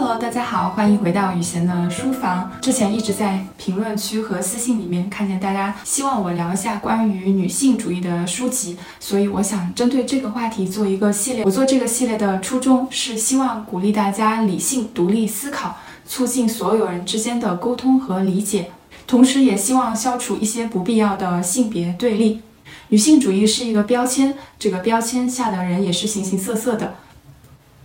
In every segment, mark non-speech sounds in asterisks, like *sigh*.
Hello，大家好，欢迎回到雨贤的书房。之前一直在评论区和私信里面看见大家希望我聊一下关于女性主义的书籍，所以我想针对这个话题做一个系列。我做这个系列的初衷是希望鼓励大家理性独立思考，促进所有人之间的沟通和理解，同时也希望消除一些不必要的性别对立。女性主义是一个标签，这个标签下的人也是形形色色的。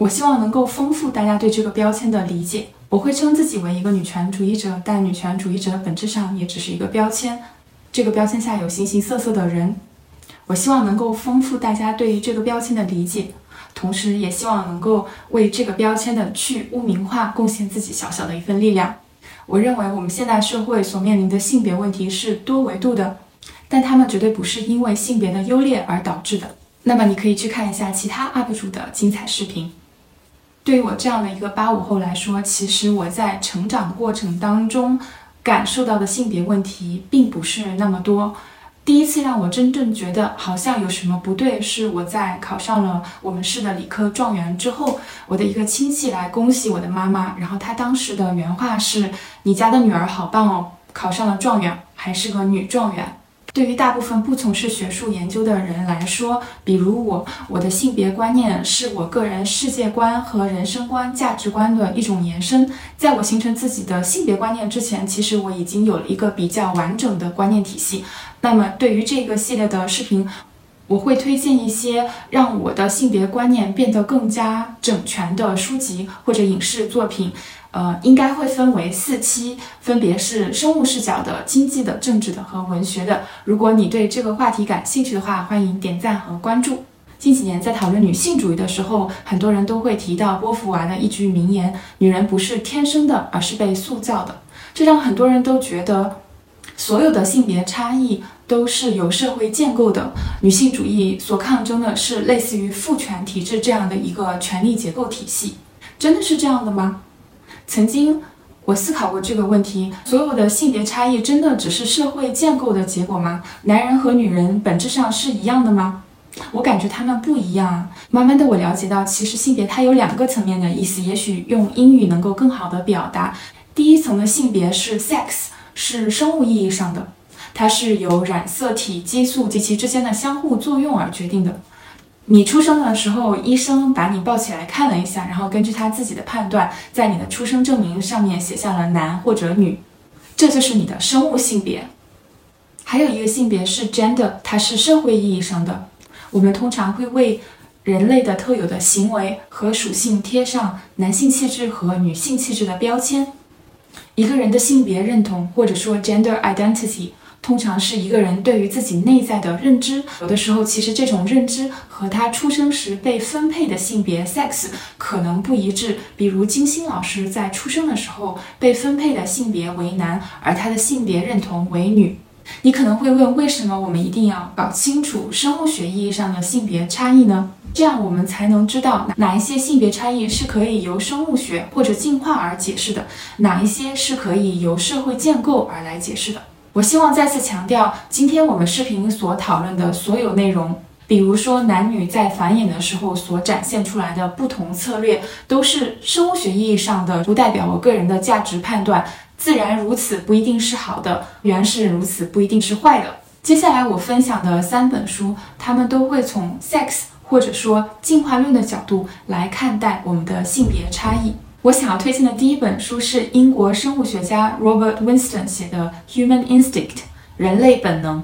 我希望能够丰富大家对这个标签的理解。我会称自己为一个女权主义者，但女权主义者本质上也只是一个标签。这个标签下有形形色色的人。我希望能够丰富大家对于这个标签的理解，同时也希望能够为这个标签的去污名化贡献自己小小的一份力量。我认为我们现代社会所面临的性别问题是多维度的，但他们绝对不是因为性别的优劣而导致的。那么你可以去看一下其他 UP 主的精彩视频。对于我这样的一个八五后来说，其实我在成长过程当中感受到的性别问题并不是那么多。第一次让我真正觉得好像有什么不对，是我在考上了我们市的理科状元之后，我的一个亲戚来恭喜我的妈妈，然后他当时的原话是：“你家的女儿好棒哦，考上了状元，还是个女状元。”对于大部分不从事学术研究的人来说，比如我，我的性别观念是我个人世界观和人生观、价值观的一种延伸。在我形成自己的性别观念之前，其实我已经有了一个比较完整的观念体系。那么，对于这个系列的视频，我会推荐一些让我的性别观念变得更加整全的书籍或者影视作品。呃，应该会分为四期，分别是生物视角的、经济的、政治的和文学的。如果你对这个话题感兴趣的话，欢迎点赞和关注。近几年在讨论女性主义的时候，很多人都会提到波伏娃的一句名言：“女人不是天生的，而是被塑造的。”这让很多人都觉得，所有的性别差异都是由社会建构的。女性主义所抗争的是类似于父权体制这样的一个权力结构体系。真的是这样的吗？曾经，我思考过这个问题：所有的性别差异真的只是社会建构的结果吗？男人和女人本质上是一样的吗？我感觉他们不一样啊。慢慢的，我了解到，其实性别它有两个层面的意思，也许用英语能够更好的表达。第一层的性别是 sex，是生物意义上的，它是由染色体、激素及其之间的相互作用而决定的。你出生的时候，医生把你抱起来看了一下，然后根据他自己的判断，在你的出生证明上面写下了男或者女，这就是你的生物性别。还有一个性别是 gender，它是社会意义上的。我们通常会为人类的特有的行为和属性贴上男性气质和女性气质的标签。一个人的性别认同，或者说 gender identity。通常是一个人对于自己内在的认知，有的时候其实这种认知和他出生时被分配的性别 sex 可能不一致。比如金星老师在出生的时候被分配的性别为男，而他的性别认同为女。你可能会问，为什么我们一定要搞清楚生物学意义上的性别差异呢？这样我们才能知道哪一些性别差异是可以由生物学或者进化而解释的，哪一些是可以由社会建构而来解释的。我希望再次强调，今天我们视频所讨论的所有内容，比如说男女在繁衍的时候所展现出来的不同策略，都是生物学意义上的，不代表我个人的价值判断。自然如此不一定是好的，原是如此不一定是坏的。接下来我分享的三本书，他们都会从 sex 或者说进化论的角度来看待我们的性别差异。我想要推荐的第一本书是英国生物学家 Robert Winston 写的《Human Instinct》人类本能。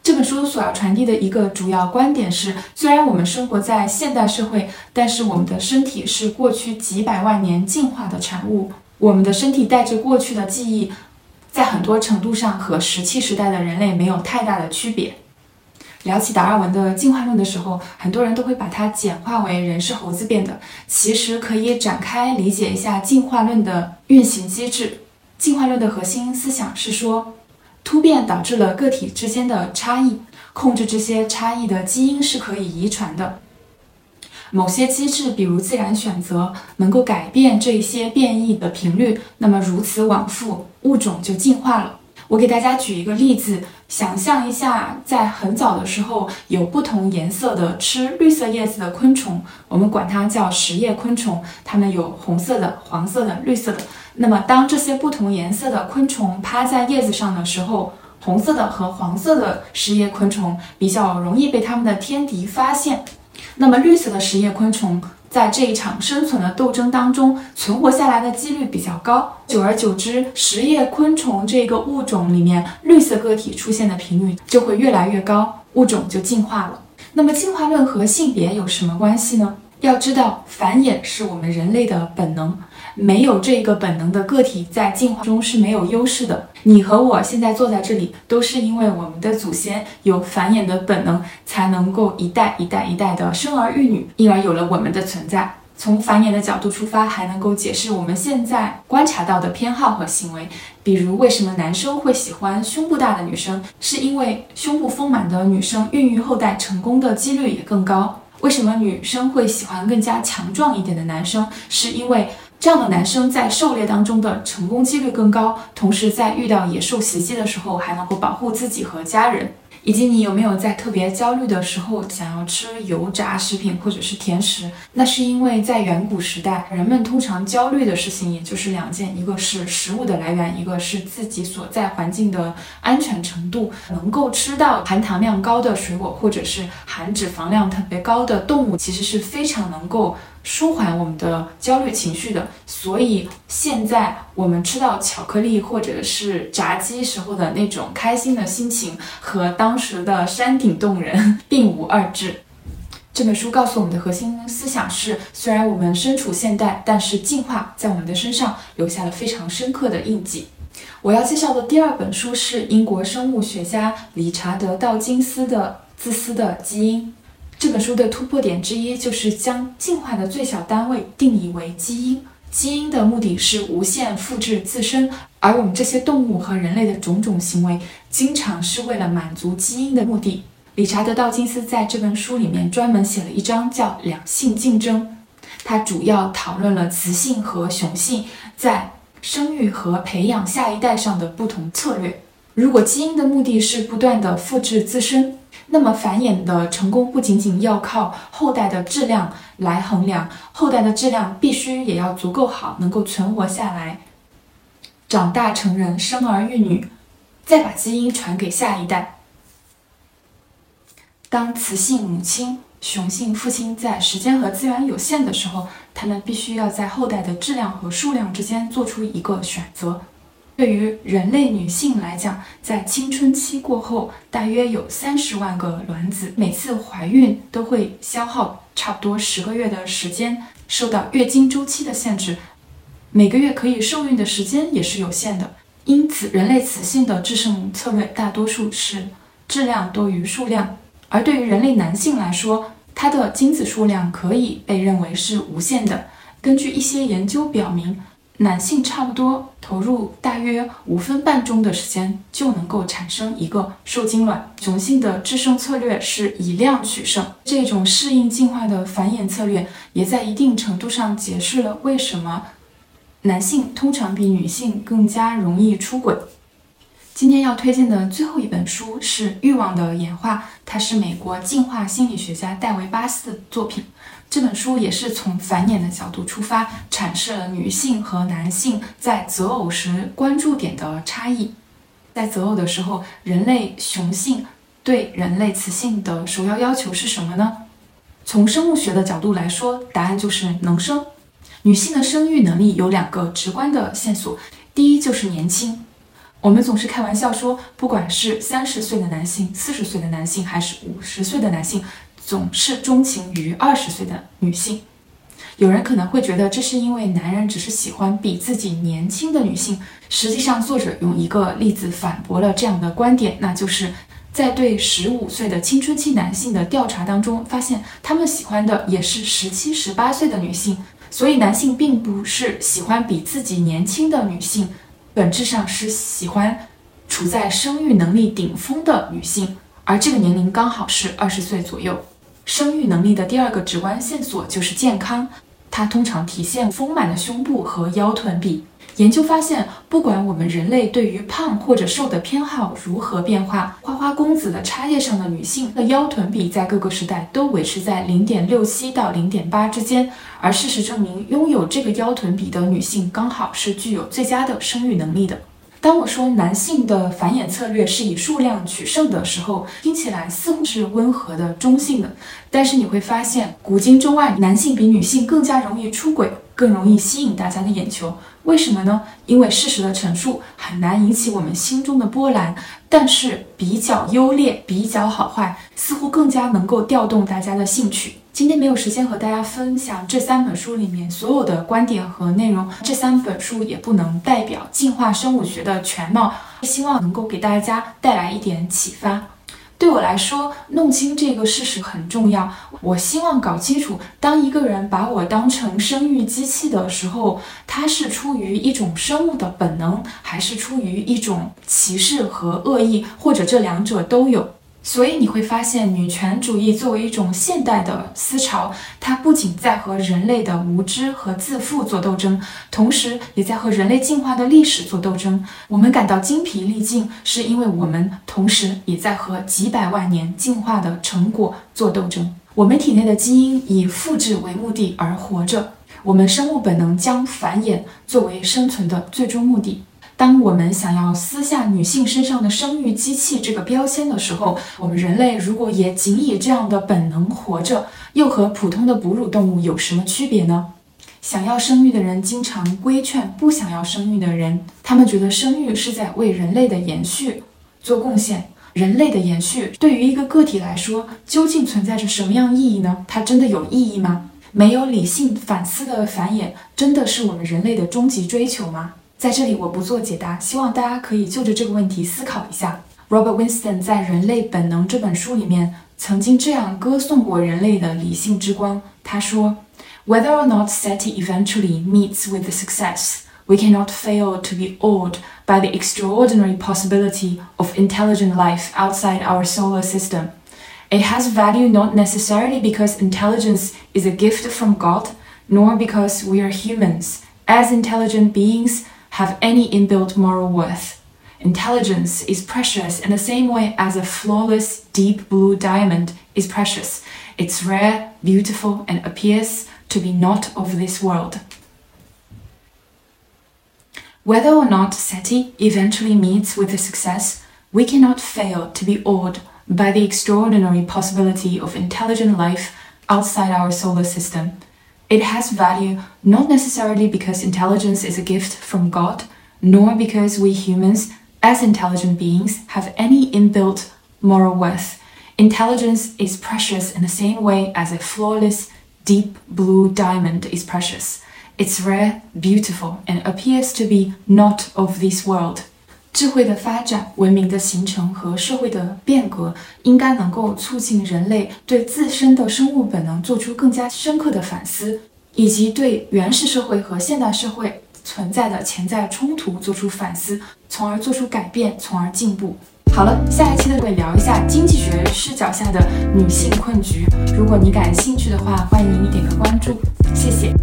这本书所要传递的一个主要观点是：虽然我们生活在现代社会，但是我们的身体是过去几百万年进化的产物。我们的身体带着过去的记忆，在很多程度上和石器时代的人类没有太大的区别。聊起达尔文的进化论的时候，很多人都会把它简化为人是猴子变的。其实可以展开理解一下进化论的运行机制。进化论的核心思想是说，突变导致了个体之间的差异，控制这些差异的基因是可以遗传的。某些机制，比如自然选择，能够改变这些变异的频率。那么如此往复，物种就进化了。我给大家举一个例子，想象一下，在很早的时候，有不同颜色的吃绿色叶子的昆虫，我们管它叫食叶昆虫。它们有红色的、黄色的、绿色的。那么，当这些不同颜色的昆虫趴在叶子上的时候，红色的和黄色的食叶昆虫比较容易被它们的天敌发现。那么，绿色的食叶昆虫。在这一场生存的斗争当中，存活下来的几率比较高。久而久之，食叶昆虫这个物种里面绿色个体出现的频率就会越来越高，物种就进化了。那么，进化论和性别有什么关系呢？要知道，繁衍是我们人类的本能。没有这个本能的个体在进化中是没有优势的。你和我现在坐在这里，都是因为我们的祖先有繁衍的本能，才能够一代一代一代的生儿育女，因而有了我们的存在。从繁衍的角度出发，还能够解释我们现在观察到的偏好和行为。比如，为什么男生会喜欢胸部大的女生？是因为胸部丰满的女生孕育后代成功的几率也更高。为什么女生会喜欢更加强壮一点的男生？是因为这样的男生在狩猎当中的成功几率更高，同时在遇到野兽袭击的时候还能够保护自己和家人。以及你有没有在特别焦虑的时候想要吃油炸食品或者是甜食？那是因为在远古时代，人们通常焦虑的事情也就是两件，一个是食物的来源，一个是自己所在环境的安全程度。能够吃到含糖量高的水果，或者是含脂肪量特别高的动物，其实是非常能够。舒缓我们的焦虑情绪的，所以现在我们吃到巧克力或者是炸鸡时候的那种开心的心情，和当时的山顶洞人 *laughs* 并无二致。这本书告诉我们的核心思想是：虽然我们身处现代，但是进化在我们的身上留下了非常深刻的印记。我要介绍的第二本书是英国生物学家理查德·道金斯的《自私的基因》。这本书的突破点之一就是将进化的最小单位定义为基因。基因的目的是无限复制自身，而我们这些动物和人类的种种行为，经常是为了满足基因的目的。理查德·道金斯在这本书里面专门写了一章叫“两性竞争”，他主要讨论了雌性和雄性在生育和培养下一代上的不同策略。如果基因的目的是不断的复制自身，那么繁衍的成功不仅仅要靠后代的质量来衡量，后代的质量必须也要足够好，能够存活下来，长大成人，生儿育女，再把基因传给下一代。当雌性母亲、雄性父亲在时间和资源有限的时候，他们必须要在后代的质量和数量之间做出一个选择。对于人类女性来讲，在青春期过后，大约有三十万个卵子，每次怀孕都会消耗差不多十个月的时间。受到月经周期的限制，每个月可以受孕的时间也是有限的。因此，人类雌性的制胜策略大多数是质量多于数量，而对于人类男性来说，他的精子数量可以被认为是无限的。根据一些研究表明。男性差不多投入大约五分半钟的时间就能够产生一个受精卵。雄性的制胜策略是以量取胜，这种适应进化的繁衍策略也在一定程度上解释了为什么男性通常比女性更加容易出轨。今天要推荐的最后一本书是《欲望的演化》，它是美国进化心理学家戴维·巴斯的作品。这本书也是从繁衍的角度出发，阐释了女性和男性在择偶时关注点的差异。在择偶的时候，人类雄性对人类雌性的首要要求是什么呢？从生物学的角度来说，答案就是能生。女性的生育能力有两个直观的线索，第一就是年轻。我们总是开玩笑说，不管是三十岁的男性、四十岁的男性，还是五十岁的男性。总是钟情于二十岁的女性，有人可能会觉得这是因为男人只是喜欢比自己年轻的女性。实际上，作者用一个例子反驳了这样的观点，那就是在对十五岁的青春期男性的调查当中，发现他们喜欢的也是十七、十八岁的女性。所以，男性并不是喜欢比自己年轻的女性，本质上是喜欢处在生育能力顶峰的女性，而这个年龄刚好是二十岁左右。生育能力的第二个直观线索就是健康，它通常体现丰满的胸部和腰臀比。研究发现，不管我们人类对于胖或者瘦的偏好如何变化，花花公子的插页上的女性的腰臀比在各个时代都维持在零点六七到零点八之间。而事实证明，拥有这个腰臀比的女性刚好是具有最佳的生育能力的。当我说男性的繁衍策略是以数量取胜的时候，听起来似乎是温和的、中性的。但是你会发现，古今中外，男性比女性更加容易出轨，更容易吸引大家的眼球。为什么呢？因为事实的陈述很难引起我们心中的波澜，但是比较优劣、比较好坏，似乎更加能够调动大家的兴趣。今天没有时间和大家分享这三本书里面所有的观点和内容，这三本书也不能代表进化生物学的全貌，希望能够给大家带来一点启发。对我来说，弄清这个事实很重要。我希望搞清楚，当一个人把我当成生育机器的时候，他是出于一种生物的本能，还是出于一种歧视和恶意，或者这两者都有？所以你会发现，女权主义作为一种现代的思潮，它不仅在和人类的无知和自负做斗争，同时也在和人类进化的历史做斗争。我们感到精疲力尽，是因为我们同时也在和几百万年进化的成果做斗争。我们体内的基因以复制为目的而活着，我们生物本能将繁衍作为生存的最终目的。当我们想要撕下女性身上的生育机器这个标签的时候，我们人类如果也仅以这样的本能活着，又和普通的哺乳动物有什么区别呢？想要生育的人经常规劝不想要生育的人，他们觉得生育是在为人类的延续做贡献。人类的延续对于一个个体来说，究竟存在着什么样意义呢？它真的有意义吗？没有理性反思的繁衍，真的是我们人类的终极追求吗？在这里我不做解答，希望大家可以就着这个问题思考一下。Robert Winston 在《人类本能》这本书里面曾经这样歌颂过人类的理性之光。他说：“Whether or not SETI eventually meets with success, we cannot fail to be awed by the extraordinary possibility of intelligent life outside our solar system. It has value not necessarily because intelligence is a gift from God, nor because we are humans. As intelligent beings, have any inbuilt moral worth. Intelligence is precious in the same way as a flawless deep blue diamond is precious. It's rare, beautiful, and appears to be not of this world. Whether or not SETI eventually meets with a success, we cannot fail to be awed by the extraordinary possibility of intelligent life outside our solar system it has value not necessarily because intelligence is a gift from God, nor because we humans, as intelligent beings, have any inbuilt moral worth. Intelligence is precious in the same way as a flawless, deep blue diamond is precious. It's rare, beautiful, and appears to be not of this world. 智慧的发展、文明的形成和社会的变革，应该能够促进人类对自身的生物本能做出更加深刻的反思，以及对原始社会和现代社会存在的潜在冲突做出反思，从而做出改变，从而进步。好了，下一期呢会聊一下经济学视角下的女性困局。如果你感兴趣的话，欢迎点个关注，谢谢。